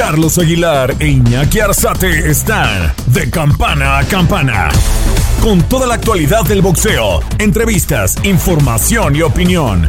Carlos Aguilar e Iñaki Arzate están de campana a campana. Con toda la actualidad del boxeo, entrevistas, información y opinión.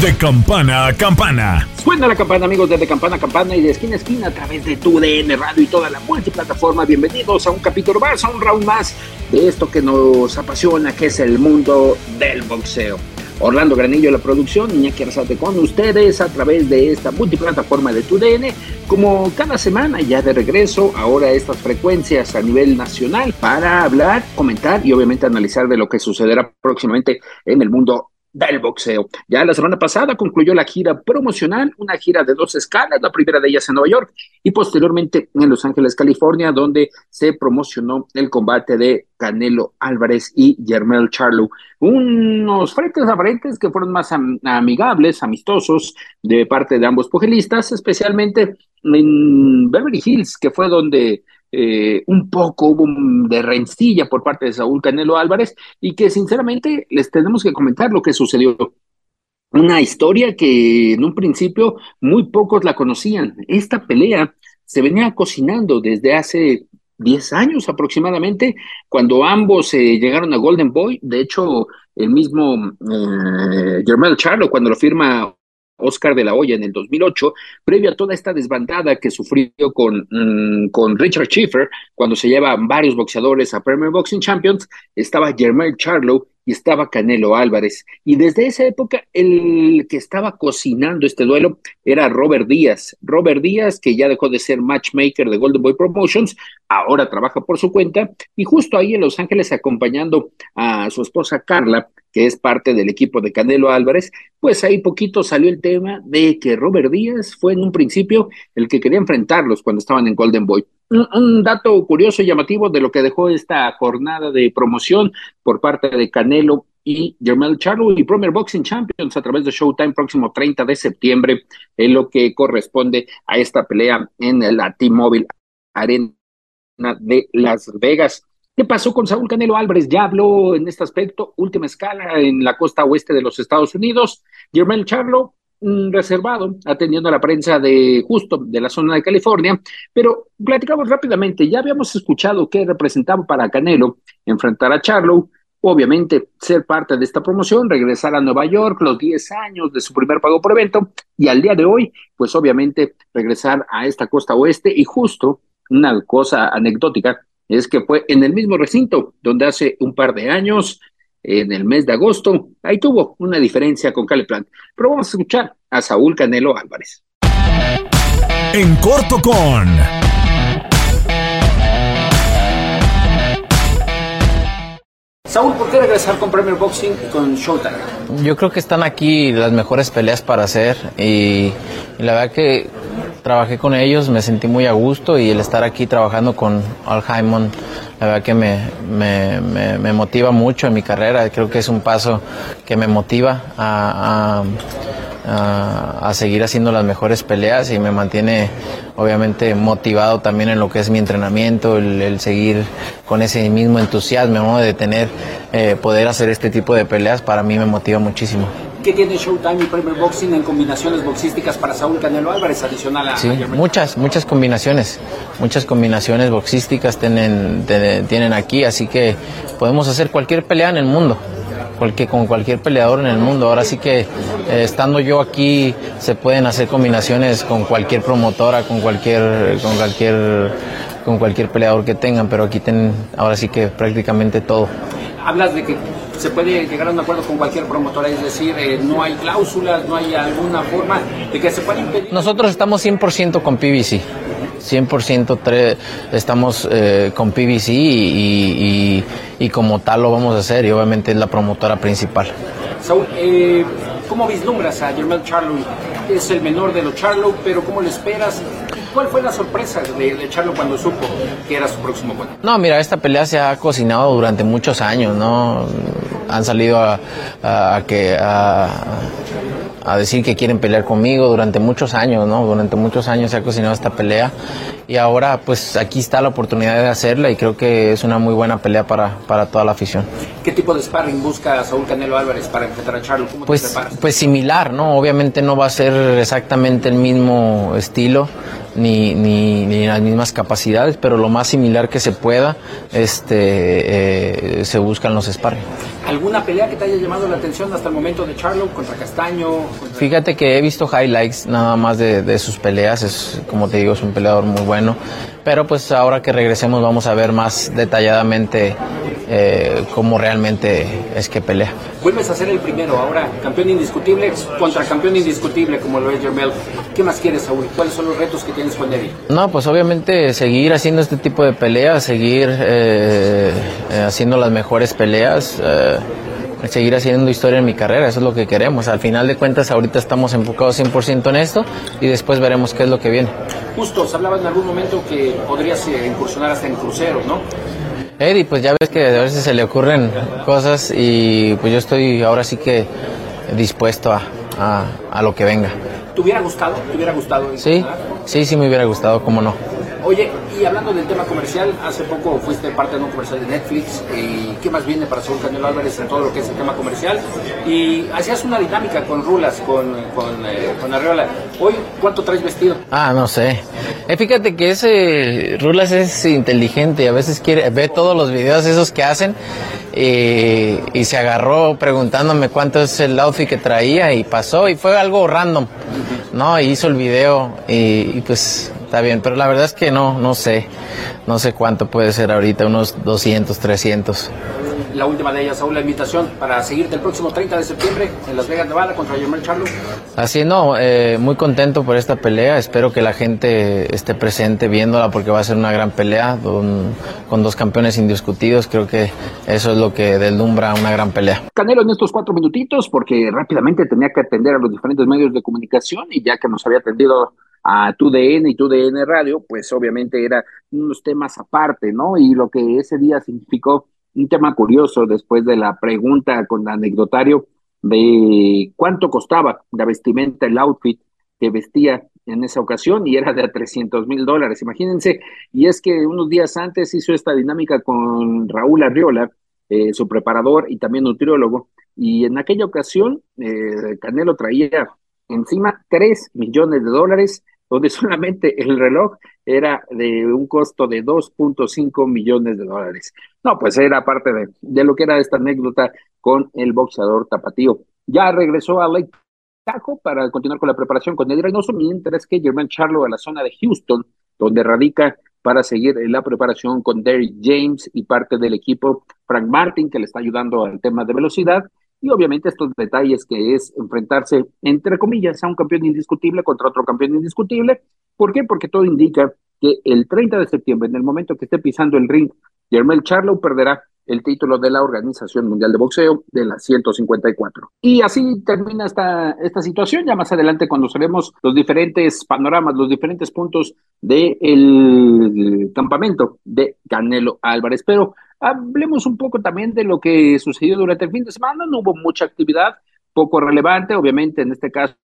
De campana a campana. Suena la campana, amigos, desde campana a campana y de esquina a esquina a través de tu DN Radio y toda la multiplataforma. Bienvenidos a un capítulo más, a un round más de esto que nos apasiona, que es el mundo del boxeo. Orlando Granillo, la producción, Iñaki Arzate con ustedes a través de esta multiplataforma de TUDN, como cada semana ya de regreso, ahora estas frecuencias a nivel nacional para hablar, comentar y obviamente analizar de lo que sucederá próximamente en el mundo del boxeo. Ya la semana pasada concluyó la gira promocional, una gira de dos escalas, la primera de ellas en Nueva York y posteriormente en Los Ángeles, California, donde se promocionó el combate de Canelo Álvarez y Germel Charlo. Unos frentes aparentes que fueron más am amigables, amistosos de parte de ambos pugilistas, especialmente en Beverly Hills, que fue donde eh, un poco de rencilla por parte de Saúl Canelo Álvarez y que sinceramente les tenemos que comentar lo que sucedió. Una historia que en un principio muy pocos la conocían. Esta pelea se venía cocinando desde hace 10 años aproximadamente, cuando ambos eh, llegaron a Golden Boy. De hecho, el mismo eh, Germán Charlo, cuando lo firma Oscar de la Hoya en el 2008, previo a toda esta desbandada que sufrió con, mmm, con Richard Schiffer, cuando se llevan varios boxeadores a Premier Boxing Champions, estaba Germán Charlo y estaba Canelo Álvarez. Y desde esa época, el que estaba cocinando este duelo era Robert Díaz. Robert Díaz, que ya dejó de ser matchmaker de Golden Boy Promotions, ahora trabaja por su cuenta y justo ahí en Los Ángeles acompañando a su esposa Carla, que es parte del equipo de Canelo Álvarez, pues ahí poquito salió el tema de que Robert Díaz fue en un principio el que quería enfrentarlos cuando estaban en Golden Boy. Un, dato curioso y llamativo de lo que dejó esta jornada de promoción por parte de Canelo y Jermel Charlo y Premier Boxing Champions a través de Showtime próximo 30 de septiembre en lo que corresponde a esta pelea en la T-Mobile Arena de Las Vegas. ¿Qué pasó con Saúl Canelo Álvarez? Ya habló en este aspecto, última escala en la costa oeste de los Estados Unidos. Jermel Charlo, reservado, atendiendo a la prensa de justo de la zona de California, pero platicamos rápidamente, ya habíamos escuchado que representaba para Canelo enfrentar a Charlo, obviamente ser parte de esta promoción, regresar a Nueva York, los 10 años de su primer pago por evento, y al día de hoy, pues obviamente regresar a esta costa oeste y justo una cosa anecdótica es que fue en el mismo recinto donde hace un par de años, en el mes de agosto, ahí tuvo una diferencia con Caleplan. Pero vamos a escuchar a Saúl Canelo Álvarez. En corto con... Saúl, ¿por qué regresar con Premier Boxing y con Showtime? Yo creo que están aquí las mejores peleas para hacer y, la verdad que trabajé con ellos, me sentí muy a gusto y el estar aquí trabajando con Al Haymon, la verdad que me, me, me, motiva mucho en mi carrera. Creo que es un paso que me motiva a, a, seguir haciendo las mejores peleas y me mantiene obviamente motivado también en lo que es mi entrenamiento, el, el seguir con ese mismo entusiasmo ¿no? de tener, eh, poder hacer este tipo de peleas, para mí me motiva muchísimo. ¿Qué tiene Showtime y Premier Boxing en combinaciones boxísticas para Saúl Canelo Álvarez adicional a Sí, a muchas, muchas combinaciones, muchas combinaciones boxísticas tienen, tienen aquí, así que podemos hacer cualquier pelea en el mundo. Cualquier, con cualquier peleador en el mundo. Ahora sí que eh, estando yo aquí se pueden hacer combinaciones con cualquier promotora, con cualquier, con cualquier, con cualquier peleador que tengan, pero aquí tienen ahora sí que prácticamente todo. Hablas de que se puede llegar a un acuerdo con cualquier promotora, es decir, eh, no hay cláusulas, no hay alguna forma de que se pueda impedir. Nosotros estamos 100% con PBC. 100% estamos eh, con PBC y, y, como tal lo vamos a hacer y obviamente es la promotora principal. Saúl, eh, ¿cómo vislumbras a Germán Charlo es el menor de los Charlo, pero ¿cómo le esperas? ¿Cuál fue la sorpresa de, de Charlo cuando supo que era su próximo oponente? No, mira, esta pelea se ha cocinado durante muchos años, ¿no? Han salido a, a, a que a, a decir que quieren pelear conmigo durante muchos años, ¿no? Durante muchos años se ha cocinado esta pelea y ahora pues aquí está la oportunidad de hacerla y creo que es una muy buena pelea para, para toda la afición. ¿Qué tipo de sparring busca Saúl Canelo Álvarez para enfrentar a Charlo? ¿Cómo pues, te preparas? Pues similar, ¿no? Obviamente no va a ser exactamente el mismo estilo ni, ni, ni las mismas capacidades, pero lo más similar que se pueda este, eh, se buscan los sparring. ¿Alguna pelea que te haya llamado la atención hasta el momento de Charlo contra Castaño? Contra... Fíjate que he visto highlights nada más de, de, sus peleas, es como te digo, es un peleador muy bueno, pero pues ahora que regresemos vamos a ver más detalladamente eh, cómo realmente es que pelea. Vuelves a ser el primero, ahora campeón indiscutible contra campeón indiscutible como lo es Jermel. ¿Qué más quieres, Saúl? ¿Cuáles son los retos que tienes con Eddie? No, pues obviamente seguir haciendo este tipo de peleas, seguir eh, eh, haciendo las mejores peleas. Eh, seguir haciendo historia en mi carrera, eso es lo que queremos. Al final de cuentas, ahorita estamos enfocados 100% en esto y después veremos qué es lo que viene. Justo, se hablaba en algún momento que podrías incursionar hasta en cruceros, ¿no? Eddie, pues ya ves que a veces se le ocurren cosas y pues yo estoy ahora sí que dispuesto a, a, a lo que venga. ¿Te hubiera gustado? ¿Te hubiera gustado? Sí, sí, sí me hubiera gustado, cómo no. Oye, y hablando del tema comercial, hace poco fuiste parte de un comercial de Netflix. ¿Y qué más viene para Saúl Canelo Álvarez en todo lo que es el tema comercial? Y hacías una dinámica con Rulas, con, con, eh, con Arreola. Hoy, ¿cuánto traes vestido? Ah, no sé. Eh, fíjate que ese Rulas es inteligente y a veces quiere ve todos los videos esos que hacen y, y se agarró preguntándome cuánto es el outfit que traía y pasó y fue algo random. No, hizo el video y, y pues está bien, pero la verdad es que no, no sé, no sé cuánto puede ser ahorita, unos 200, 300. La última de ellas, Saúl, la invitación para seguirte el próximo 30 de septiembre en Las Vegas, Nevada, contra Jermel Charlo. Así no, eh, muy contento por esta pelea, espero que la gente esté presente viéndola porque va a ser una gran pelea con, con dos campeones indiscutidos, creo que eso es lo que deslumbra una gran pelea. Canelo en estos cuatro minutitos porque rápidamente tenía que atender a los diferentes medios de comunicación y ya que nos había atendido a tu DN y tu DN Radio, pues obviamente era unos temas aparte, ¿no? Y lo que ese día significó un tema curioso después de la pregunta con el anecdotario de cuánto costaba la vestimenta, el outfit que vestía en esa ocasión y era de 300 mil dólares, imagínense. Y es que unos días antes hizo esta dinámica con Raúl Arriola, eh, su preparador y también nutriólogo, y en aquella ocasión eh, Canelo traía encima 3 millones de dólares donde solamente el reloj era de un costo de 2.5 millones de dólares. No, pues era parte de, de, lo que era esta anécdota con el boxeador tapatío. Ya regresó a Lake Tahoe para continuar con la preparación con Eddie Reynoso, mientras que Germán Charlo a la zona de Houston, donde radica para seguir la preparación con Derrick James y parte del equipo Frank Martin, que le está ayudando al tema de velocidad, y obviamente estos detalles que es enfrentarse, entre comillas, a un campeón indiscutible contra otro campeón indiscutible. ¿Por qué? Porque todo indica que el 30 de septiembre, en el momento que esté pisando el ring, Jermel Charlo perderá el título de la Organización Mundial de Boxeo de la 154. Y así termina esta, esta situación. Ya más adelante conoceremos los diferentes panoramas, los diferentes puntos del campamento de Canelo Álvarez. Pero hablemos un poco también de lo que sucedió durante el fin de semana. No hubo mucha actividad, poco relevante, obviamente en este caso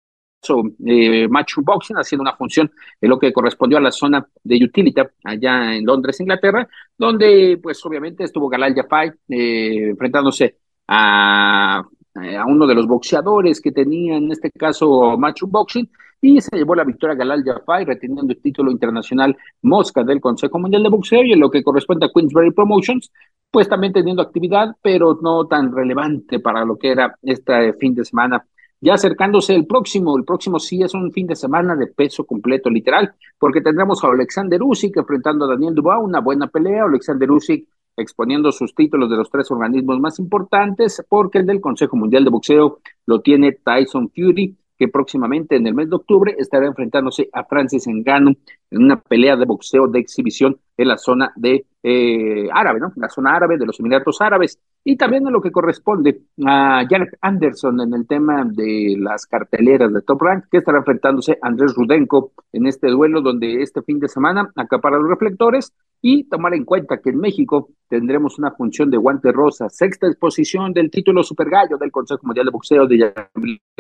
eh, Match Boxing haciendo una función en lo que correspondió a la zona de Utilita allá en Londres, Inglaterra, donde pues obviamente estuvo Galal Jafai eh, enfrentándose a, a, uno de los boxeadores que tenía en este caso Match Boxing y se llevó la victoria Galal Jafai reteniendo el título internacional Mosca del Consejo Mundial de Boxeo y en lo que corresponde a Queensberry Promotions pues también teniendo actividad pero no tan relevante para lo que era este fin de semana. Ya acercándose el próximo, el próximo sí es un fin de semana de peso completo, literal, porque tendremos a Alexander Usyk enfrentando a Daniel Dubois, una buena pelea, Alexander Usyk exponiendo sus títulos de los tres organismos más importantes, porque el del Consejo Mundial de Boxeo lo tiene Tyson Fury, que próximamente en el mes de octubre estará enfrentándose a Francis Ngannou en una pelea de boxeo de exhibición en la zona de eh, árabe, ¿no? La zona árabe de los Emiratos Árabes. Y también en lo que corresponde a Janet Anderson en el tema de las carteleras de Top Rank, que estará enfrentándose a Andrés Rudenko en este duelo donde este fin de semana acapara los reflectores y tomar en cuenta que en México tendremos una función de guante rosa, sexta exposición del título Super Gallo del Consejo Mundial de Boxeo de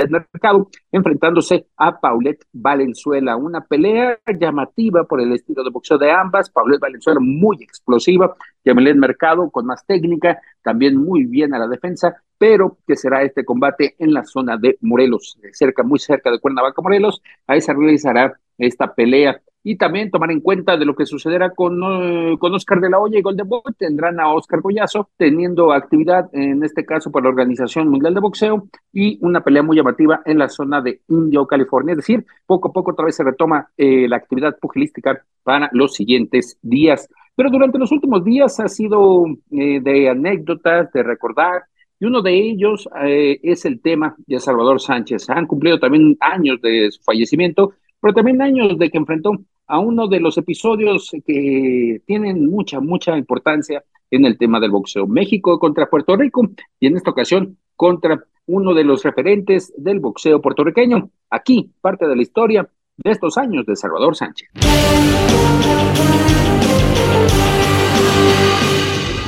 Mercado, enfrentándose a Paulette Valenzuela, una pelea llamativa por el estilo de boxeo de ambas, Paulette Valenzuela muy explosiva, Yamilet Mercado con más técnica, también muy bien a la defensa, pero que será este combate en la zona de Morelos, cerca, muy cerca de Cuernavaca, Morelos, ahí se realizará esta pelea y también tomar en cuenta de lo que sucederá con, eh, con Oscar de la Hoya y Golden Boy. Tendrán a Oscar Goyazo teniendo actividad, en este caso, por la Organización Mundial de Boxeo y una pelea muy llamativa en la zona de Indio, California. Es decir, poco a poco otra vez se retoma eh, la actividad pugilística para los siguientes días. Pero durante los últimos días ha sido eh, de anécdotas, de recordar, y uno de ellos es el tema de Salvador Sánchez. Han cumplido también años de su fallecimiento, pero también años de que enfrentó a uno de los episodios que tienen mucha, mucha importancia en el tema del boxeo. México contra Puerto Rico y en esta ocasión contra uno de los referentes del boxeo puertorriqueño. Aquí parte de la historia de estos años de Salvador Sánchez.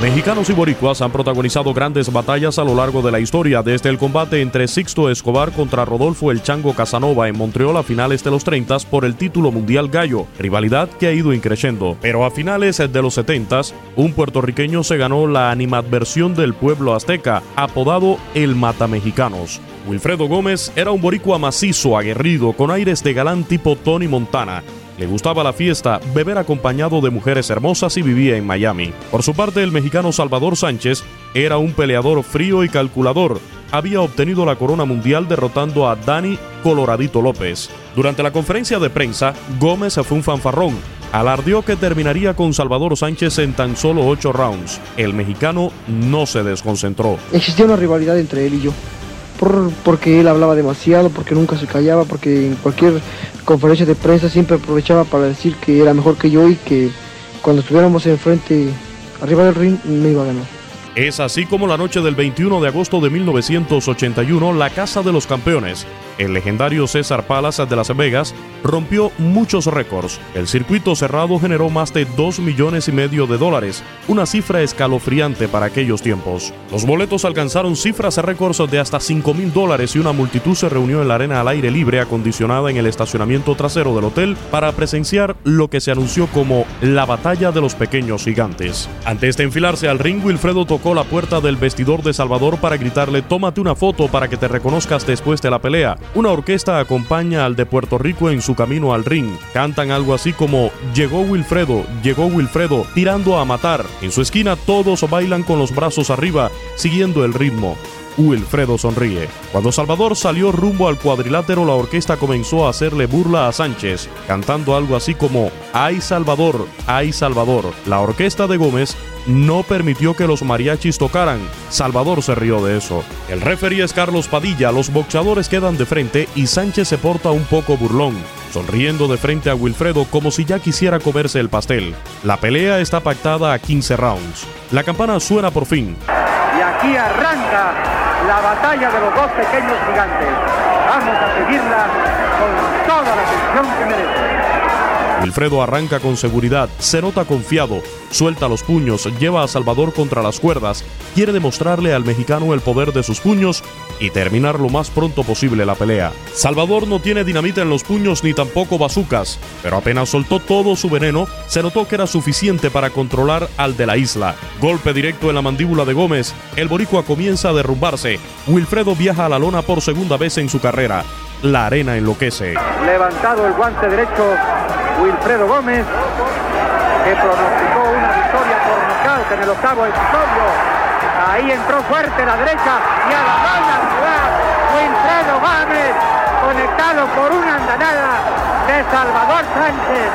Mexicanos y boricuas han protagonizado grandes batallas a lo largo de la historia, desde el combate entre Sixto Escobar contra Rodolfo El Chango Casanova en Montreal a finales de los 30 por el título mundial gallo, rivalidad que ha ido increciendo. Pero a finales de los 70 un puertorriqueño se ganó la animadversión del pueblo azteca, apodado el Mata Mexicanos. Wilfredo Gómez era un boricua macizo, aguerrido, con aires de galán tipo Tony Montana, le gustaba la fiesta, beber acompañado de mujeres hermosas y vivía en Miami. Por su parte, el mexicano Salvador Sánchez era un peleador frío y calculador. Había obtenido la corona mundial derrotando a Dani Coloradito López. Durante la conferencia de prensa, Gómez fue un fanfarrón. Alardió que terminaría con Salvador Sánchez en tan solo ocho rounds. El mexicano no se desconcentró. Existía una rivalidad entre él y yo por, porque él hablaba demasiado, porque nunca se callaba, porque en cualquier conferencia de prensa siempre aprovechaba para decir que era mejor que yo y que cuando estuviéramos enfrente, arriba del ring, me iba a ganar. Es así como la noche del 21 de agosto de 1981, la Casa de los Campeones, el legendario César Palace de Las Vegas, rompió muchos récords. El circuito cerrado generó más de 2 millones y medio de dólares, una cifra escalofriante para aquellos tiempos. Los boletos alcanzaron cifras récords de hasta 5 mil dólares y una multitud se reunió en la arena al aire libre acondicionada en el estacionamiento trasero del hotel para presenciar lo que se anunció como la batalla de los pequeños gigantes. Antes de enfilarse al ring, Wilfredo tocó la puerta del vestidor de Salvador para gritarle tómate una foto para que te reconozcas después de la pelea. Una orquesta acompaña al de Puerto Rico en su camino al ring. Cantan algo así como llegó Wilfredo, llegó Wilfredo, tirando a matar. En su esquina todos bailan con los brazos arriba, siguiendo el ritmo. Wilfredo sonríe. Cuando Salvador salió rumbo al cuadrilátero, la orquesta comenzó a hacerle burla a Sánchez, cantando algo así como ¡Ay Salvador! ¡Ay Salvador! La orquesta de Gómez no permitió que los mariachis tocaran. Salvador se rió de eso. El referee es Carlos Padilla, los boxeadores quedan de frente y Sánchez se porta un poco burlón, sonriendo de frente a Wilfredo como si ya quisiera comerse el pastel. La pelea está pactada a 15 rounds. La campana suena por fin. Y aquí arranca la batalla de los dos pequeños gigantes. Vamos a seguirla con toda la atención que merece. Wilfredo arranca con seguridad, se nota confiado, suelta los puños, lleva a Salvador contra las cuerdas, quiere demostrarle al mexicano el poder de sus puños y terminar lo más pronto posible la pelea. Salvador no tiene dinamita en los puños ni tampoco bazucas, pero apenas soltó todo su veneno, se notó que era suficiente para controlar al de la isla. Golpe directo en la mandíbula de Gómez, el boricua comienza a derrumbarse. Wilfredo viaja a la lona por segunda vez en su carrera. La arena enloquece. Levantado el guante derecho, Wilfredo Gómez, que pronosticó una victoria por nocaut en el octavo episodio. Ahí entró fuerte la derecha y a la banda. Wilfredo Gómez, conectado por una andanada de Salvador Sánchez.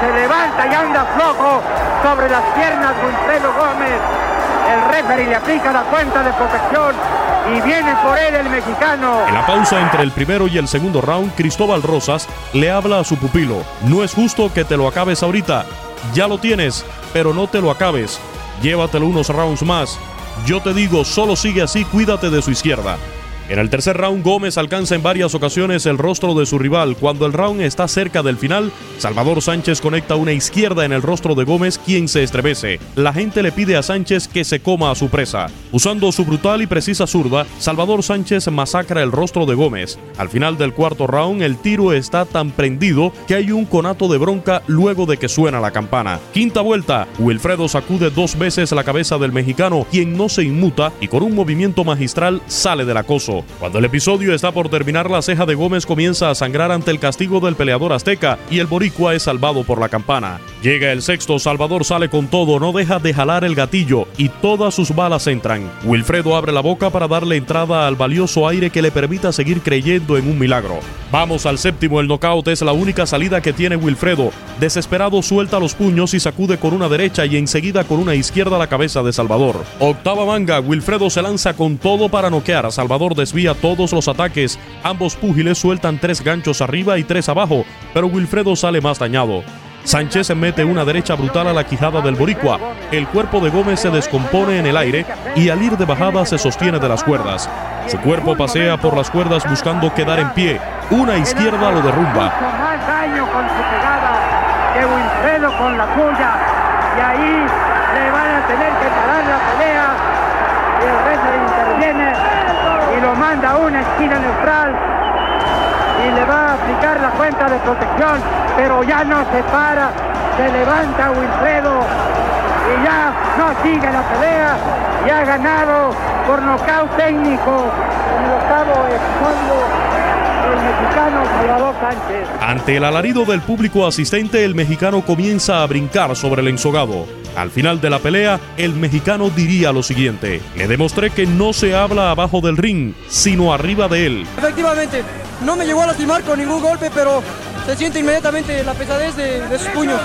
Se levanta y anda flojo sobre las piernas Wilfredo Gómez. El referee le aplica la cuenta de protección y viene por él el mexicano. En la pausa entre el primero y el segundo round, Cristóbal Rosas le habla a su pupilo. No es justo que te lo acabes ahorita. Ya lo tienes, pero no te lo acabes. Llévatelo unos rounds más. Yo te digo, solo sigue así, cuídate de su izquierda. En el tercer round, Gómez alcanza en varias ocasiones el rostro de su rival. Cuando el round está cerca del final, Salvador Sánchez conecta una izquierda en el rostro de Gómez, quien se estremece. La gente le pide a Sánchez que se coma a su presa. Usando su brutal y precisa zurda, Salvador Sánchez masacra el rostro de Gómez. Al final del cuarto round, el tiro está tan prendido que hay un conato de bronca luego de que suena la campana. Quinta vuelta, Wilfredo sacude dos veces la cabeza del mexicano, quien no se inmuta y con un movimiento magistral sale del acoso. Cuando el episodio está por terminar, la ceja de Gómez comienza a sangrar ante el castigo del peleador azteca y el boricua es salvado por la campana. Llega el sexto, Salvador sale con todo, no deja de jalar el gatillo y todas sus balas entran. Wilfredo abre la boca para darle entrada al valioso aire que le permita seguir creyendo en un milagro. Vamos al séptimo, el knockout es la única salida que tiene Wilfredo. Desesperado suelta los puños y sacude con una derecha y enseguida con una izquierda la cabeza de Salvador. Octava manga, Wilfredo se lanza con todo para noquear. Salvador desvía todos los ataques. Ambos púgiles sueltan tres ganchos arriba y tres abajo, pero Wilfredo sale más dañado. Sánchez mete una derecha brutal a la quijada del boricua. El cuerpo de Gómez se descompone en el aire y al ir de bajada se sostiene de las cuerdas. Su cuerpo pasea por las cuerdas buscando quedar en pie. Una izquierda lo derrumba. más daño con su pegada que Wilfredo con la suya. Manda una esquina neutral. Y le va a aplicar la cuenta de protección, pero ya no se para. Se levanta Wilfredo y ya no sigue la pelea. Y ha ganado por nocaut técnico el octavo el mexicano Salvador Sánchez. Ante el alarido del público asistente, el mexicano comienza a brincar sobre el ensogado. Al final de la pelea, el mexicano diría lo siguiente: Le demostré que no se habla abajo del ring, sino arriba de él. Efectivamente, no me llegó a lastimar con ningún golpe, pero se siente inmediatamente la pesadez de, de sus puños.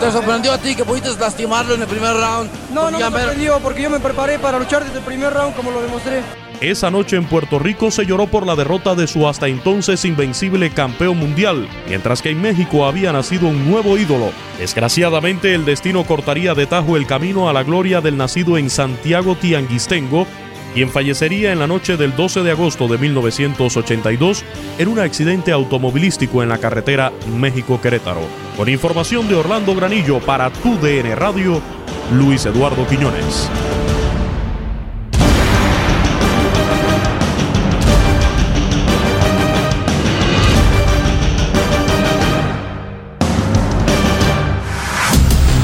¿Te sorprendió a ti que pudiste lastimarlo en el primer round? No, no me sorprendió porque yo me preparé para luchar desde el primer round como lo demostré. Esa noche en Puerto Rico se lloró por la derrota de su hasta entonces invencible campeón mundial, mientras que en México había nacido un nuevo ídolo. Desgraciadamente, el destino cortaría de tajo el camino a la gloria del nacido en Santiago Tianguistengo, quien fallecería en la noche del 12 de agosto de 1982 en un accidente automovilístico en la carretera México-Querétaro. Con información de Orlando Granillo para tu DN Radio, Luis Eduardo Quiñones.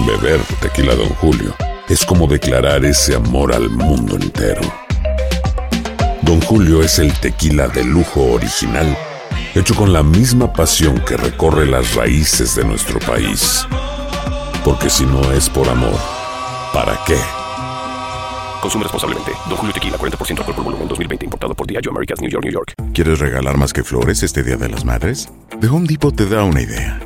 Beber tequila, Don Julio, es como declarar ese amor al mundo entero. Don Julio es el tequila de lujo original, hecho con la misma pasión que recorre las raíces de nuestro país. Porque si no es por amor, ¿para qué? Consume responsablemente. Don Julio Tequila, 40% alcohol por volumen, 2020. Importado por Diageo Americas, New York, New York. ¿Quieres regalar más que flores este Día de las Madres? The Home Depot te da una idea.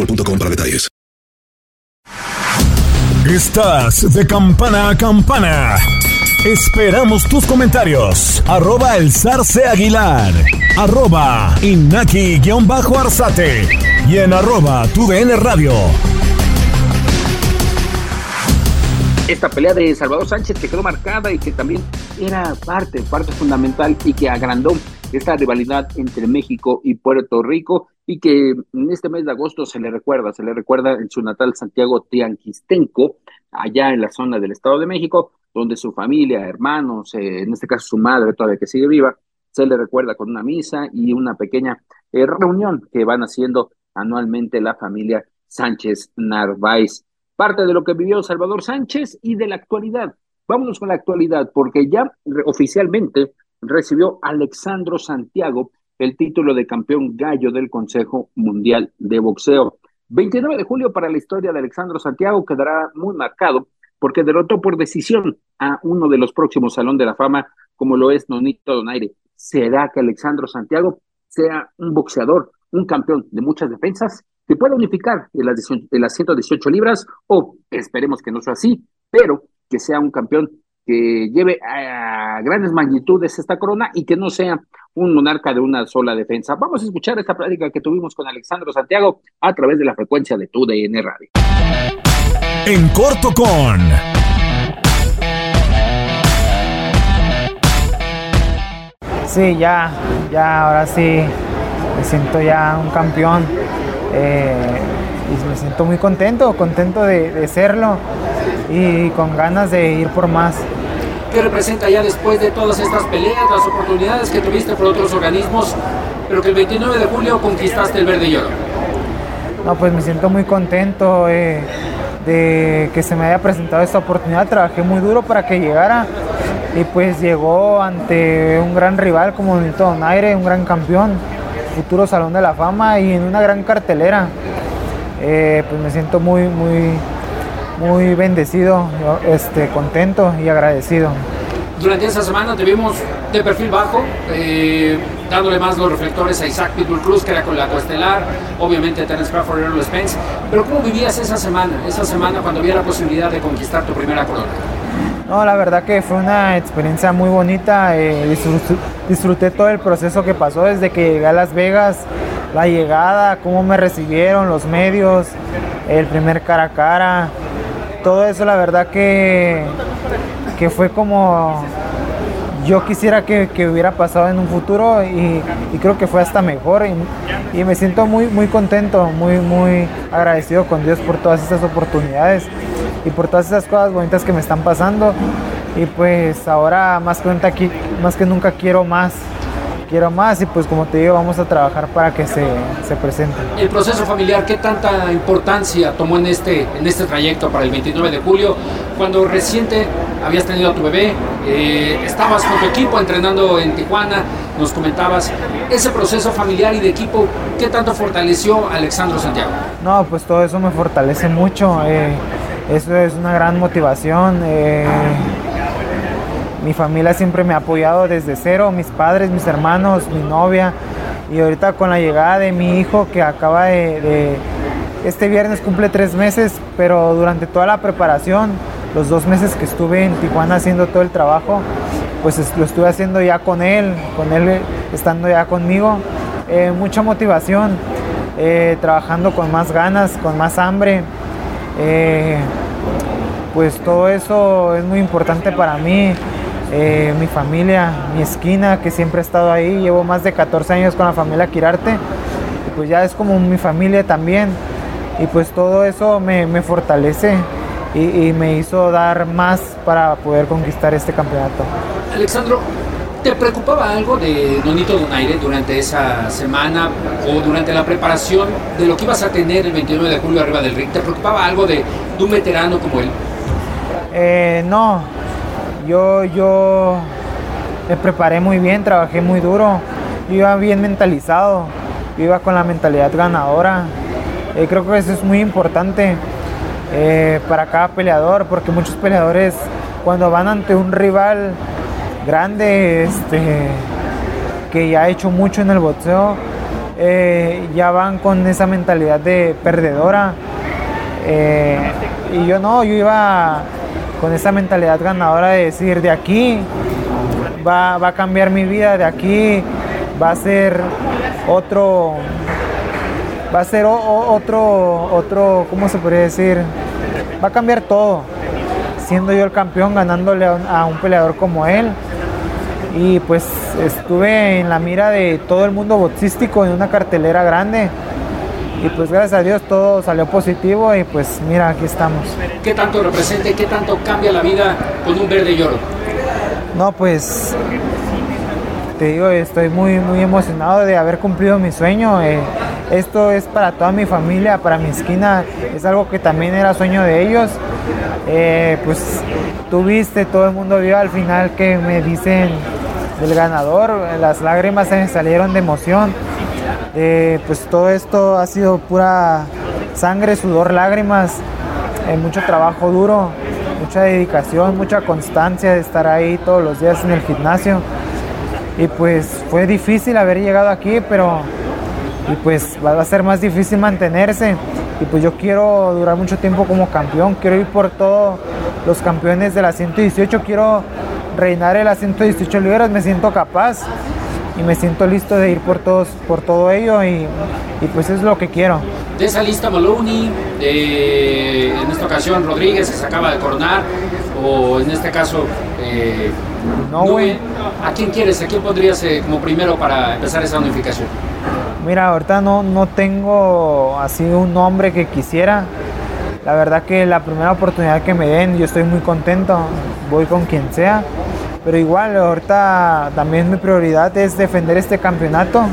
boostmobile.com para detalles. Estás de campana a campana. Esperamos tus comentarios. Arroba el zarce aguilar. Arroba inaki-arzate. Y en arroba tu radio. Esta pelea de Salvador Sánchez que quedó marcada y que también era parte, parte fundamental y que agrandó esta rivalidad entre México y Puerto Rico y que en este mes de agosto se le recuerda, se le recuerda en su natal Santiago Tianquistenco, allá en la zona del Estado de México, donde su familia, hermanos, eh, en este caso su madre todavía que sigue viva, se le recuerda con una misa y una pequeña eh, reunión que van haciendo anualmente la familia Sánchez Narváez. Parte de lo que vivió Salvador Sánchez y de la actualidad. Vámonos con la actualidad, porque ya oficialmente recibió Alexandro Santiago el título de campeón gallo del Consejo Mundial de Boxeo. 29 de julio para la historia de Alexandro Santiago quedará muy marcado porque derrotó por decisión a uno de los próximos Salón de la Fama, como lo es Nonito Donaire. ¿Será que Alexandro Santiago sea un boxeador, un campeón de muchas defensas, que pueda unificar en las, en las 118 libras? O esperemos que no sea así, pero que sea un campeón que lleve a grandes magnitudes esta corona y que no sea un monarca de una sola defensa. Vamos a escuchar esta plática que tuvimos con Alexandro Santiago a través de la frecuencia de tu DN Radio. En corto con... Sí, ya, ya, ahora sí, me siento ya un campeón eh, me siento muy contento, contento de, de serlo y con ganas de ir por más. ¿Qué representa ya después de todas estas peleas, las oportunidades que tuviste por otros organismos, pero que el 29 de julio conquistaste el verde y oro? No, pues me siento muy contento eh, de que se me haya presentado esta oportunidad. Trabajé muy duro para que llegara y pues llegó ante un gran rival como Nito Donaire, un gran campeón, futuro Salón de la Fama y en una gran cartelera. Eh, pues me siento muy, muy, muy bendecido, este, contento y agradecido. Durante esa semana te vimos de perfil bajo, eh, dándole más los reflectores a Isaac Pitbull Cruz, que era con la coestelar, obviamente Terence Crawford y Earl Spence. Pero ¿cómo vivías esa semana, esa semana cuando había la posibilidad de conquistar tu primera corona? No, la verdad que fue una experiencia muy bonita. Eh, disfruté, disfruté, todo el proceso que pasó desde que llegué a Las Vegas, la llegada, cómo me recibieron los medios, el primer cara a cara, todo eso la verdad que, que fue como yo quisiera que, que, hubiera pasado en un futuro y, y creo que fue hasta mejor. Y, y, me siento muy, muy contento, muy, muy agradecido con Dios por todas estas oportunidades y por todas esas cosas bonitas que me están pasando. Y pues ahora más que, más que nunca quiero más quiero más y pues como te digo, vamos a trabajar para que se, se presente. El proceso familiar, ¿qué tanta importancia tomó en este, en este trayecto para el 29 de julio? Cuando reciente habías tenido a tu bebé, eh, estabas con tu equipo entrenando en Tijuana, nos comentabas, ese proceso familiar y de equipo, ¿qué tanto fortaleció a Alexandro Santiago? No, pues todo eso me fortalece mucho, eh, eso es una gran motivación. Eh, mi familia siempre me ha apoyado desde cero, mis padres, mis hermanos, mi novia. Y ahorita con la llegada de mi hijo que acaba de, este viernes cumple tres meses, pero durante toda la preparación, los dos meses que estuve en Tijuana haciendo todo el trabajo, pues lo estuve haciendo ya con él, con él estando ya conmigo. Eh, mucha motivación, eh, trabajando con más ganas, con más hambre. Eh, pues todo eso es muy importante para mí. Eh, mi familia, mi esquina, que siempre he estado ahí. Llevo más de 14 años con la familia Quirarte. Y pues ya es como mi familia también. Y pues todo eso me, me fortalece y, y, me hizo dar más para poder conquistar este campeonato. Alexandro, ¿Te preocupaba algo de Donito Donaire durante esa semana o durante la preparación de lo que ibas a tener el 29 de julio arriba del ring? ¿Te preocupaba algo de, de un veterano como él? Eh, no, yo, yo me preparé muy bien, trabajé muy duro, yo iba bien mentalizado, yo iba con la mentalidad ganadora. Eh, creo que eso es muy importante eh, para cada peleador, porque muchos peleadores cuando van ante un rival grande, este, que ya ha hecho mucho en el boxeo, eh, ya van con esa mentalidad de perdedora. Y yo no, yo iba con esa mentalidad ganadora de decir, de aquí va, va a cambiar mi vida, de aquí va a ser otro, va a ser otro, otro, ¿cómo se podría decir? Va a cambiar todo, siendo yo el campeón, ganándole a un, a un peleador como él. Y pues estuve en la mira de todo el mundo boxístico en una cartelera grande. Y pues gracias a Dios todo salió positivo y pues mira, aquí estamos. ¿Qué tanto representa y qué tanto cambia la vida con un verde y oro? No, pues te digo, estoy muy, muy emocionado de haber cumplido mi sueño. eh, esto es para toda mi familia, para mi esquina, es algo que también era sueño de ellos. Eh, pues tú viste, todo el mundo vio al final que me dicen del ganador, las lágrimas se me salieron de emoción. Eh, pues todo esto ha sido pura sangre, sudor, lágrimas, eh, mucho trabajo duro, mucha dedicación, mucha constancia de estar ahí todos los días en el gimnasio. Y pues fue difícil haber llegado aquí, pero y pues va a ser más difícil mantenerse. Y pues yo quiero durar mucho tiempo como campeón, quiero ir por todos los campeones de la 118, quiero reinar en las 118 libras, me siento capaz y me siento listo de ir por todos, por todo ello y, y pues es lo que quiero. De esa lista Maloney, de- en esta ocasión Rodríguez que se acaba de coronar, o en este caso eh, No. ¿A quién quieres? ¿A quién pondrías eh, como primero para empezar esa unificación? Mira, ahorita no, no tengo así un nombre que quisiera. La verdad que la primera oportunidad que me den, yo estoy muy contento. Voy con quien sea. Pero igual, ahorita también mi prioridad es defender este campeonato.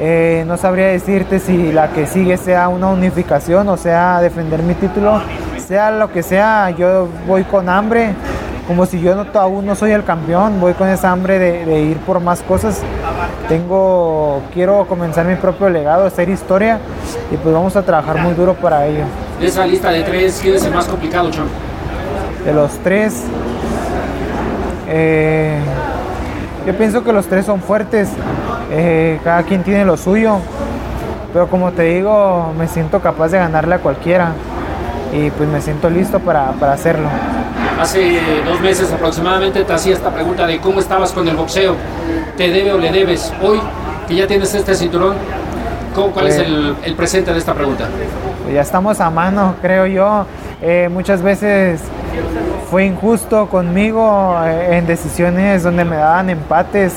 Eh, no sabría decirte si la que sigue sea una unificación o sea defender mi título. Sea lo que sea, yo voy con hambre. Como si yo no, aún no soy el campeón, voy con esa hambre de, de ir por más cosas. Tengo, quiero comenzar mi propio legado, hacer historia y pues vamos a trabajar muy duro para ello. De esa lista de tres, ¿quién es el más complicado, Chon? De los tres, eh, yo pienso que los tres son fuertes, eh, cada quien tiene lo suyo, pero como te digo, me siento capaz de ganarle a cualquiera y pues me siento listo para, para hacerlo. Hace dos meses aproximadamente te hacía esta pregunta de cómo estabas con el boxeo. ¿Te debe o le debes? Hoy que ya tienes este cinturón, ¿cómo- ¿cuál es Pues- el, el presente de esta pregunta? Pues ya estamos a mano, creo yo. Eh, muchas veces fue injusto conmigo eh, en decisiones donde me daban empates,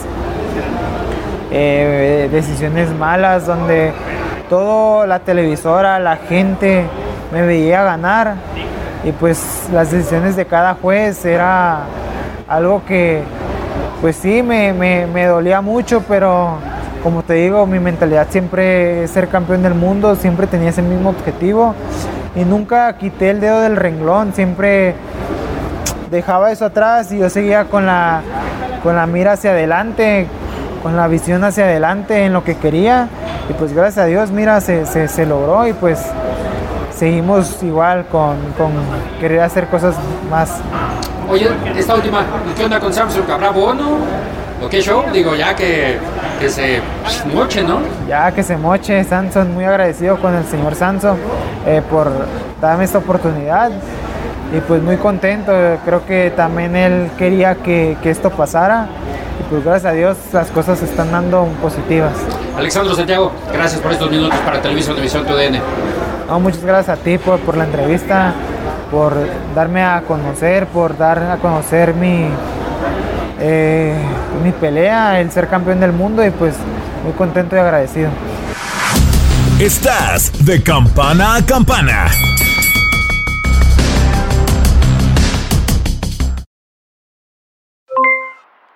eh, decisiones malas, donde toda la televisora, la gente me veía ganar. Y pues las decisiones de cada juez era algo que pues sí me, me- me dolía mucho, pero como te digo, mi mentalidad siempre es ser campeón del mundo, siempre tenía ese mismo objetivo. Y nunca quité el dedo del renglón, siempre dejaba eso atrás y yo seguía con la, con la mira hacia adelante, con la visión hacia adelante en lo que quería y pues gracias a Dios, mira, se, se- se logró y pues seguimos igual con, con querer hacer cosas más. Oye, esta última, ¿qué onda con Samsung? ¿Habrá bono? ¿O qué show? Digo, ya que, que se moche, ¿no? Ya que se moche, Sanson, muy agradecido con el señor Sanson eh, por darme esta oportunidad y pues muy contento, creo que también él quería que, que esto pasara y pues gracias a Dios las cosas se están dando positivas. Alexandro Santiago, gracias por estos minutos para Televisión División TUDN. No, muchas gracias a ti por, por la entrevista, por darme a conocer, por dar a conocer mi, eh, mi pelea, el ser campeón del mundo y pues muy contento y agradecido. Estás de campana a campana.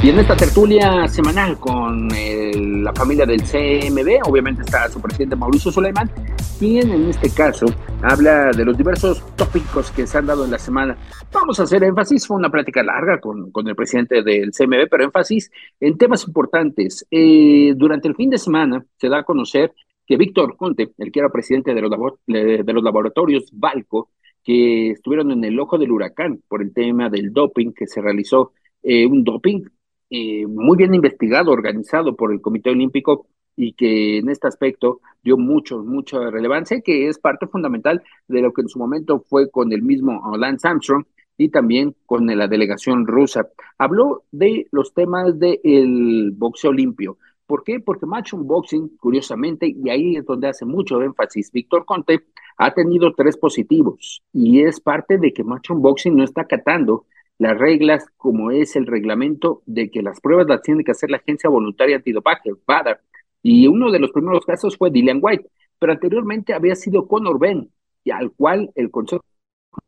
Y en esta tertulia semanal con eh, la familia del CMB, obviamente está su presidente Mauricio Suleiman, quien en este caso habla de los diversos tópicos que se han dado en la semana. Vamos a hacer énfasis, fue una plática larga con, con el presidente del CMB, pero énfasis en temas importantes. Eh, durante el fin de semana se da a conocer que Víctor Conte, el que era presidente de los, de los laboratorios Balco, que estuvieron en el ojo del huracán por el tema del doping que se realizó, eh, un doping eh, muy bien investigado, organizado por el Comité Olímpico y que en este aspecto dio mucho, mucha relevancia, que es parte fundamental de lo que en su momento fue con el mismo Lance Armstrong y también con la delegación rusa. Habló de los temas del boxeo limpio. ¿Por qué? Porque Match Boxing, curiosamente, y ahí es donde hace mucho énfasis Víctor Conte, ha tenido tres positivos y es parte de que Match Boxing no está acatando las reglas como es el reglamento de que las pruebas las tiene que hacer la agencia voluntaria antidopaje, VADA. Y uno de los primeros casos fue Dylan White, pero anteriormente había sido Conor Ben, y al cual el Consejo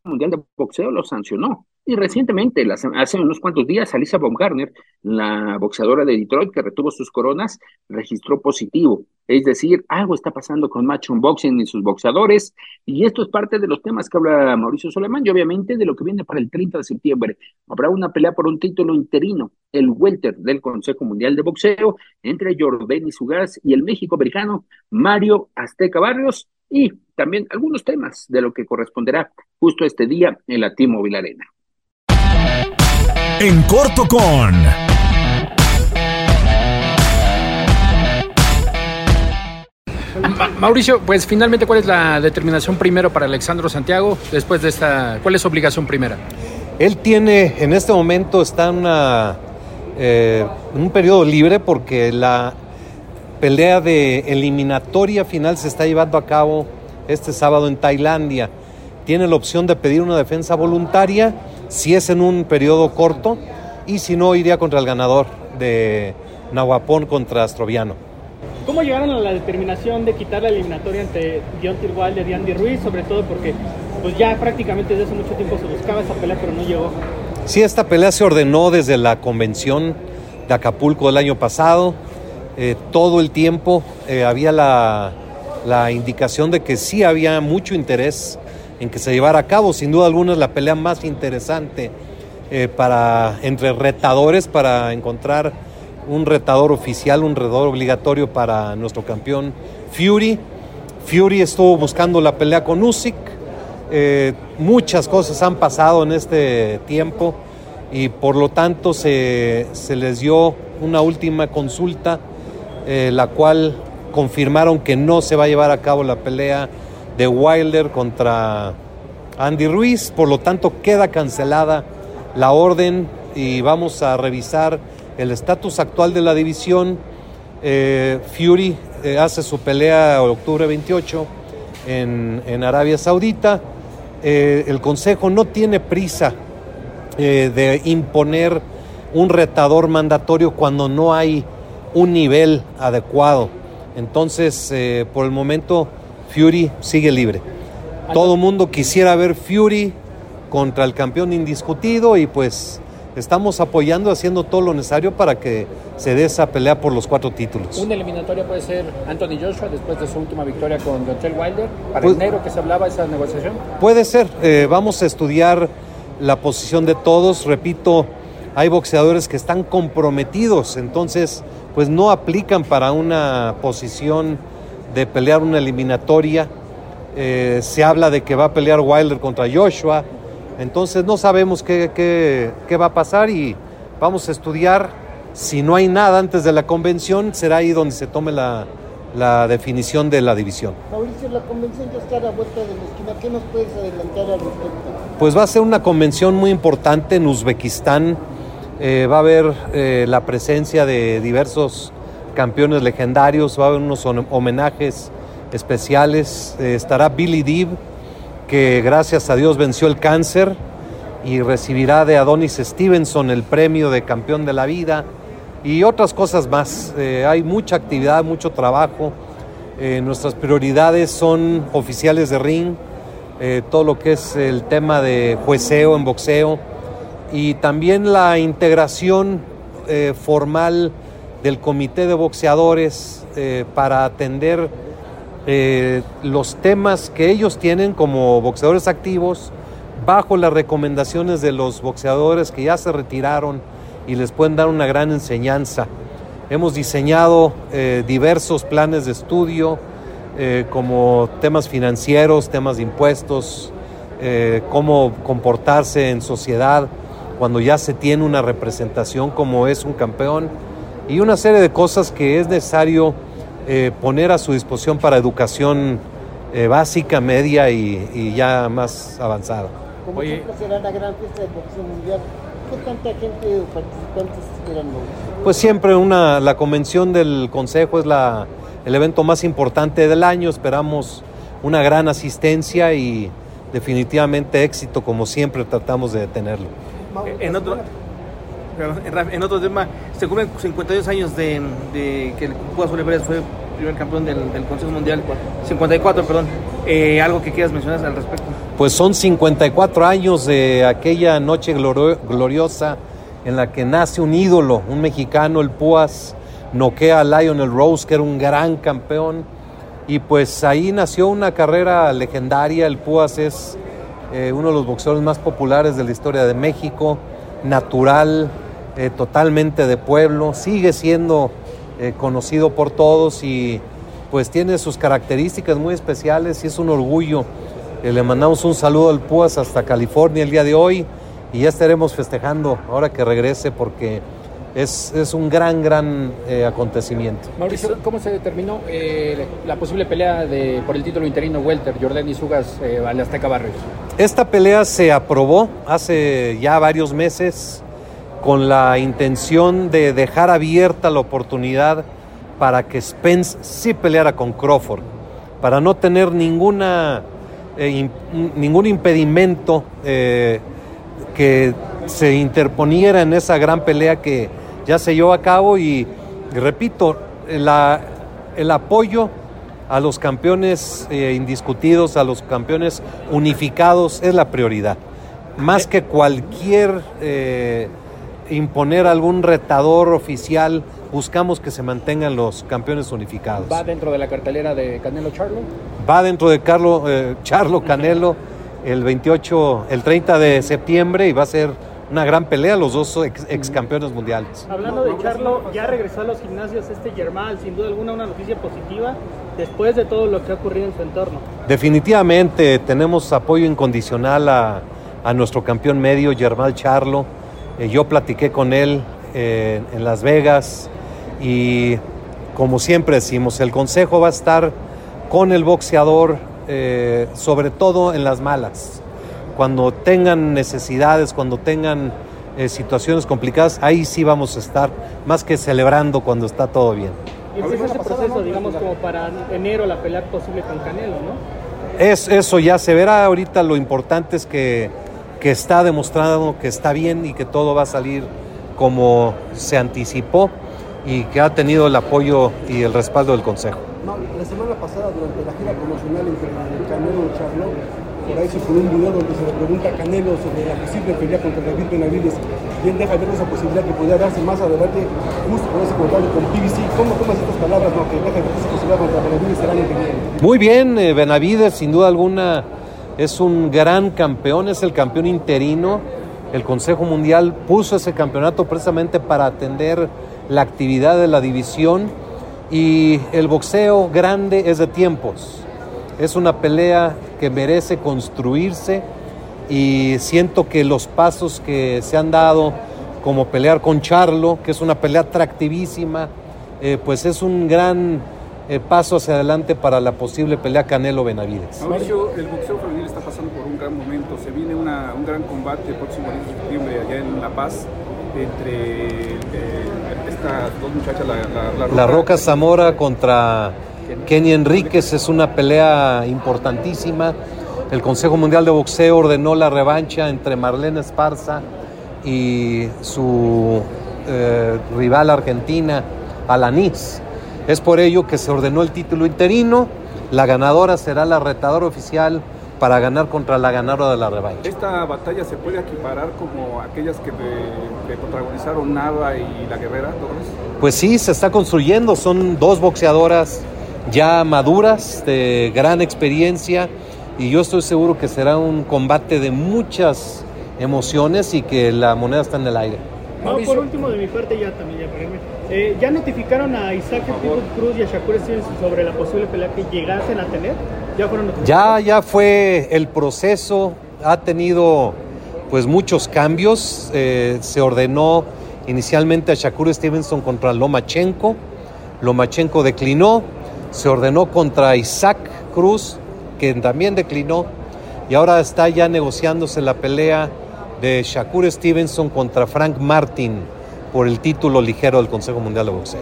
Mundial de Boxeo lo sancionó. Y recientemente, hace unos cuantos días, Alisa Baumgartner, la boxeadora de Detroit que retuvo sus coronas, registró positivo. Es decir, algo está pasando con Match Boxing y sus boxeadores. Y esto es parte de los temas que habla Mauricio Solemán y obviamente de lo que viene para el 30 de septiembre. Habrá una pelea por un título interino, el welter del Consejo Mundial de Boxeo, entre Jordan Sugas y el México americano Mario Azteca Barrios. Y también algunos temas de lo que corresponderá justo este día en la T-Mobile Arena. En corto con. Mauricio, pues finalmente, ¿cuál es la determinación primero para Alexandro Santiago después de esta? ¿Cuál es su obligación primera? Él tiene, en este momento está en, una, eh, en un periodo libre porque la pelea de eliminatoria final se está llevando a cabo este sábado en Tailandia. Tiene la opción de pedir una defensa voluntaria si es en un periodo corto y si no iría contra el ganador de Nahuapón contra Astroviano. ¿Cómo llegaron a la determinación de quitar la eliminatoria ante Deontay Wilder y Andy Ruiz? Sobre todo porque pues ya prácticamente desde hace mucho tiempo se buscaba esa pelea pero no llegó. Sí, esta pelea se ordenó desde la convención de Acapulco del año pasado. Eh, todo el tiempo eh, había la, la indicación de que sí había mucho interés en que se llevara a cabo. Sin duda alguna es la pelea más interesante eh, para, entre retadores para encontrar un retador oficial, un retador obligatorio para nuestro campeón Fury. Fury estuvo buscando la pelea con Usyk. Eh, muchas cosas han pasado en este tiempo y por lo tanto se, se les dio una última consulta, eh, la cual confirmaron que no se va a llevar a cabo la pelea de Wilder contra Andy Ruiz, por lo tanto queda cancelada la orden y vamos a revisar el estatus actual de la división. Eh, Fury eh, hace su pelea octubre 28 en, Arabia Saudita. Eh, el Consejo no tiene prisa de imponer un retador mandatorio cuando no hay un nivel adecuado. Entonces, por el momento, Fury sigue libre. Todo el mundo quisiera ver Fury contra el campeón indiscutido y pues estamos apoyando, haciendo todo lo necesario para que se dé esa pelea por los cuatro títulos. Una eliminatoria puede ser Anthony Joshua después de su última victoria con Deontay Wilder. Para Pues- enero que se hablaba esa negociación. Puede ser, eh, vamos a estudiar la posición de todos. Repito, hay boxeadores que están comprometidos, entonces pues no aplican para una posición de pelear una eliminatoria. Eh, se habla de que va a pelear Wilder contra Joshua, entonces no sabemos qué, qué- qué va a pasar y vamos a estudiar. Si no hay nada antes de la convención, será ahí donde se tome la, la definición de la división. Mauricio, la convención ya está a la vuelta de la esquina. ¿Qué nos puedes adelantar al respecto? Pues va a ser una convención muy importante en Uzbekistán. Eh, va a haber eh, la presencia de diversos campeones legendarios, va a haber unos hom- homenajes especiales. Eh, estará Billy Deeb, que gracias a Dios venció el cáncer y recibirá de Adonis Stevenson el premio de campeón de la vida y otras cosas más. Eh, hay mucha actividad, mucho trabajo. Eh, nuestras prioridades son oficiales de ring, todo lo que es el tema de jueceo en boxeo y también la integración formal del comité de boxeadores eh, para atender eh, los temas que ellos tienen como boxeadores activos bajo las recomendaciones de los boxeadores que ya se retiraron y les pueden dar una gran enseñanza. Hemos diseñado eh, diversos planes de estudio como temas financieros, temas de impuestos, cómo comportarse en sociedad cuando ya se tiene una representación como es un campeón y una serie de cosas que es necesario eh, poner a su disposición para educación eh, básica, media y, y ya más avanzada. Como siempre será la gran fiesta de boxeo mundial. ¿Qué tanta gente o participantes esperan? Pues siempre una, la convención del Consejo es la, el evento más importante del año. Esperamos una gran asistencia y definitivamente éxito como siempre tratamos de tenerlo. En otro, en otro tema, se cumplen 52 años de, de que el Púas Olivares fue primer campeón del, del Consejo Mundial. 54, perdón. Eh, algo que quieras mencionar al respecto. Pues son 54 años de aquella noche gloriosa en la que nace un ídolo, un mexicano, el Púas, noquea a Lionel Rose, que era un gran campeón. Y pues ahí nació una carrera legendaria. El Púas es eh, uno de los boxeadores más populares de la historia de México, natural, eh, totalmente de pueblo, sigue siendo eh, conocido por todos y pues tiene sus características muy especiales y es un orgullo. Eh, le mandamos un saludo al Púas hasta California el día de hoy y ya estaremos festejando ahora que regrese porque es, es un gran, gran eh, acontecimiento. Mauricio, ¿cómo se determinó eh, la posible pelea de, por el título interino Welter, Jordan y Sugas eh, al Azteca Barrios? Esta pelea se aprobó hace ya varios meses con la intención de dejar abierta la oportunidad para que Spence sí peleara con Crawford, para no tener ninguna, eh, ningún impedimento eh, que se interponiera en esa gran pelea que ya se llevó a cabo y, y repito, la- el apoyo a los campeones eh, indiscutidos, a los campeones unificados es la prioridad. Más que cualquier imponer algún retador oficial, buscamos que se mantengan los campeones unificados. ¿Va dentro de la cartelera de Canelo Charlo? Va dentro de Carlo, eh, Charlo Canelo el 28, el 30 de septiembre y va a ser una gran pelea los dos ex, ex campeones mundiales. Hablando de Charlo, ya regresó a los gimnasios este Germán, sin duda alguna una noticia positiva después de todo lo que ha ocurrido en su entorno. Definitivamente tenemos apoyo incondicional a, a nuestro campeón medio, Germán Charlo. Eh, yo platiqué con él eh, en Las Vegas y como siempre decimos, el consejo va a estar con el boxeador, eh, sobre todo en las malas. cuando tengan necesidades, cuando tengan eh, situaciones complicadas, ahí sí vamos a estar, más que celebrando cuando está todo bien. Y empieza ese proceso, digamos, como para enero la pelea posible con Canelo, ¿no? Es, eso ya se verá ahorita, lo importante es que, que está demostrado que está bien y que todo va a salir como se anticipó y que ha tenido el apoyo y el respaldo del Consejo. La semana pasada, durante la gira promocional entre Canelo y Charlo, por ahí se un video donde se le pregunta a Canelo sobre la posible pelea contra David Benavides y él deja ver esa posibilidad que podría darse más adelante justo con ese comentario con PBC. ¿Cómo tomas estas palabras, no? que deja ver esa posibilidad contra Benavides el año que viene? Muy bien, eh, Benavides sin duda alguna es un gran campeón, es el campeón interino. El Consejo Mundial puso ese campeonato precisamente para atender la actividad de la división y el boxeo grande es de tiempos. Es una pelea que merece construirse y siento que los pasos que se han dado, como pelear con Charlo, que es una pelea atractivísima, eh, pues es un gran eh, paso hacia adelante para la posible pelea Canelo-Benavides. Mauricio, el boxeo femenil está pasando por un gran momento. Se viene una, un gran combate el próximo 10 de septiembre allá en La Paz entre eh, estas dos muchachas, la, la, la, Roca. la Roca Zamora contra Kenny Enríquez es una pelea importantísima. El Consejo Mundial de Boxeo ordenó la revancha entre Marlene Esparza y su eh, rival argentina, Alanis. Es por ello que se ordenó el título interino. La ganadora será la retadora oficial para ganar contra la ganadora de la revancha. ¿Esta batalla se puede equiparar como aquellas que, que protagonizaron Nava y la Guerrera, Torres? Pues sí, se está construyendo. Son dos boxeadoras ya maduras, de gran experiencia, y yo estoy seguro que será un combate de muchas emociones y que la moneda está en el aire. No, por último, de mi parte, ya también, ya para irme. Eh, ¿Ya notificaron a Isaac Cruz y a Shakur Stevenson sobre la posible pelea que llegasen a tener? ¿Ya fueron Ya, ya fue el proceso, ha tenido pues muchos cambios. Eh, se ordenó inicialmente a Shakur Stevenson contra Lomachenko. Lomachenko declinó. Se ordenó contra Isaac Cruz, que también declinó. Y ahora está ya negociándose la pelea de Shakur Stevenson contra Frank Martin por el título ligero del Consejo Mundial de Boxeo.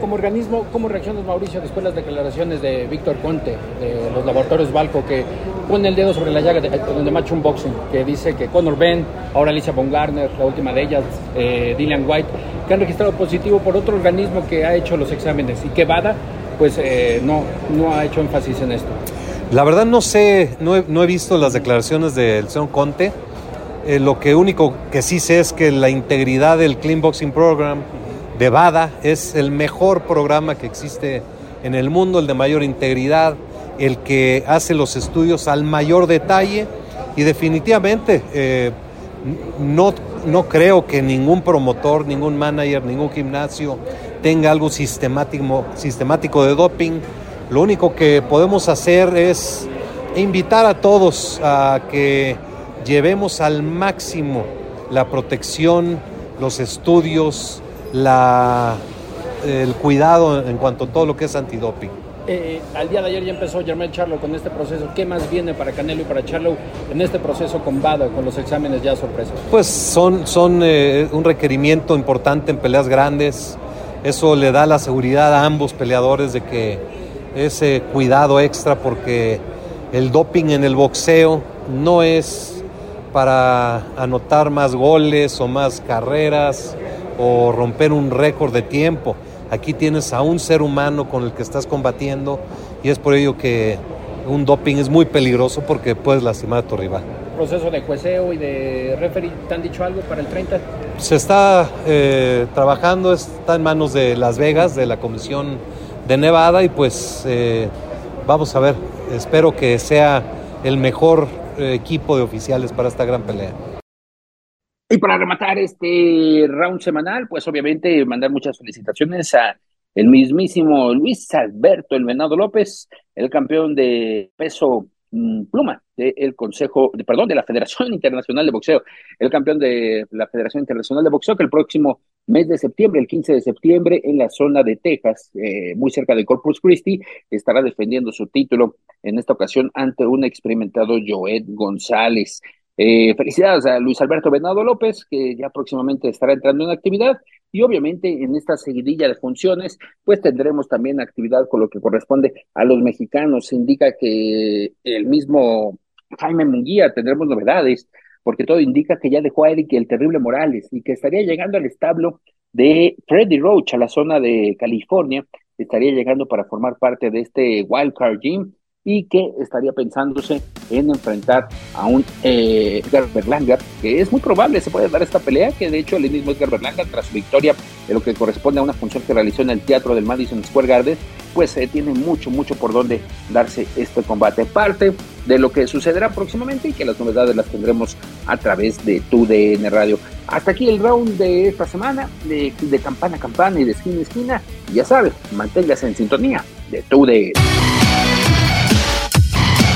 Como organismo, ¿cómo reaccionas Mauricio después de las declaraciones de Víctor Conte, de los laboratorios Balco, que pone el dedo sobre la llaga de, de Match Boxing, que dice que Conor Ben, ahora Alicia Von Garner, la última de ellas, eh, Dillian White, que han registrado positivo por otro organismo que ha hecho los exámenes y que Bada pues eh, no, no ha hecho énfasis en esto. La verdad no sé, no he, no he visto las declaraciones del señor Conte. Eh, lo que único que sí sé es que la integridad del Clean Boxing Program de BADA es el mejor programa que existe en el mundo, el de mayor integridad, el que hace los estudios al mayor detalle y definitivamente eh, no, no creo que ningún promotor, ningún manager, ningún gimnasio tenga algo sistemático, sistemático de doping. Lo único que podemos hacer es invitar a todos a que llevemos al máximo la protección, los estudios, la, el cuidado en cuanto a todo lo que es antidoping. Eh, al día de ayer ya empezó Germán Charlo con este proceso. ¿Qué más viene para Canelo y para Charlo en este proceso con Bada, con los exámenes ya sorpresa? Pues son, son eh, un requerimiento importante en peleas grandes. Eso le da la seguridad a ambos peleadores de que ese cuidado extra porque el doping en el boxeo no es para anotar más goles o más carreras o romper un récord de tiempo. Aquí tienes a un ser humano con el que estás combatiendo y es por ello que un doping es muy peligroso porque puedes lastimar a tu rival. ¿Proceso de jueceo y de referee te han dicho algo para el 30? Se está eh, trabajando, está en manos de Las Vegas, de la Comisión de Nevada y pues eh, vamos a ver, espero que sea el mejor equipo de oficiales para esta gran pelea. Y para rematar este round semanal, pues obviamente mandar muchas felicitaciones a el mismísimo Luis Alberto El Venado López, el campeón de peso mm, pluma del Consejo, perdón, de la Federación Internacional de Boxeo, el campeón de la Federación Internacional de Boxeo, que el próximo mes de septiembre, el 15 de septiembre, en la zona de Texas, eh, muy cerca de Corpus Christi, estará defendiendo su título en esta ocasión ante un experimentado Joed González. Eh, felicidades a Luis Alberto Venado López, que ya próximamente estará entrando en actividad. Y obviamente en esta seguidilla de funciones, pues tendremos también actividad con lo que corresponde a los mexicanos. Se indica que el mismo Jaime Munguía tendremos novedades, porque todo indica que ya dejó a Eric el terrible Morales y que estaría llegando al establo de Freddy Roach a la zona de California. Estaría llegando para formar parte de este Wildcard Gym y que estaría pensándose en enfrentar a un eh, Edgar Berlanga, que es muy probable se puede dar esta pelea, que de hecho el mismo Edgar Berlanga, tras su victoria en lo que corresponde a una función que realizó en el teatro del Madison Square Garden, pues eh, tiene mucho, mucho por donde darse este combate. Parte de lo que sucederá próximamente y que las novedades las tendremos a través de tu DN Radio. Hasta aquí el round de esta semana, de, campana a campana y de esquina a esquina. Ya sabes, manténgase en sintonía de tu DN.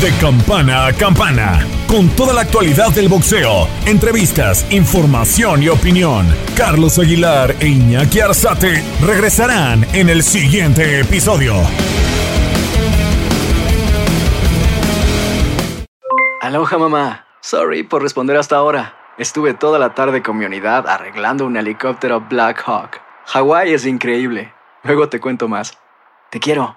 De campana a campana, con toda la actualidad del boxeo, entrevistas, información y opinión. Carlos Aguilar e Iñaki Arzate regresarán en el siguiente episodio. Aloha mamá. Sorry por responder hasta ahora. Estuve toda la tarde con mi unidad arreglando un helicóptero Black Hawk. Hawái es increíble. Luego te cuento más. Te quiero.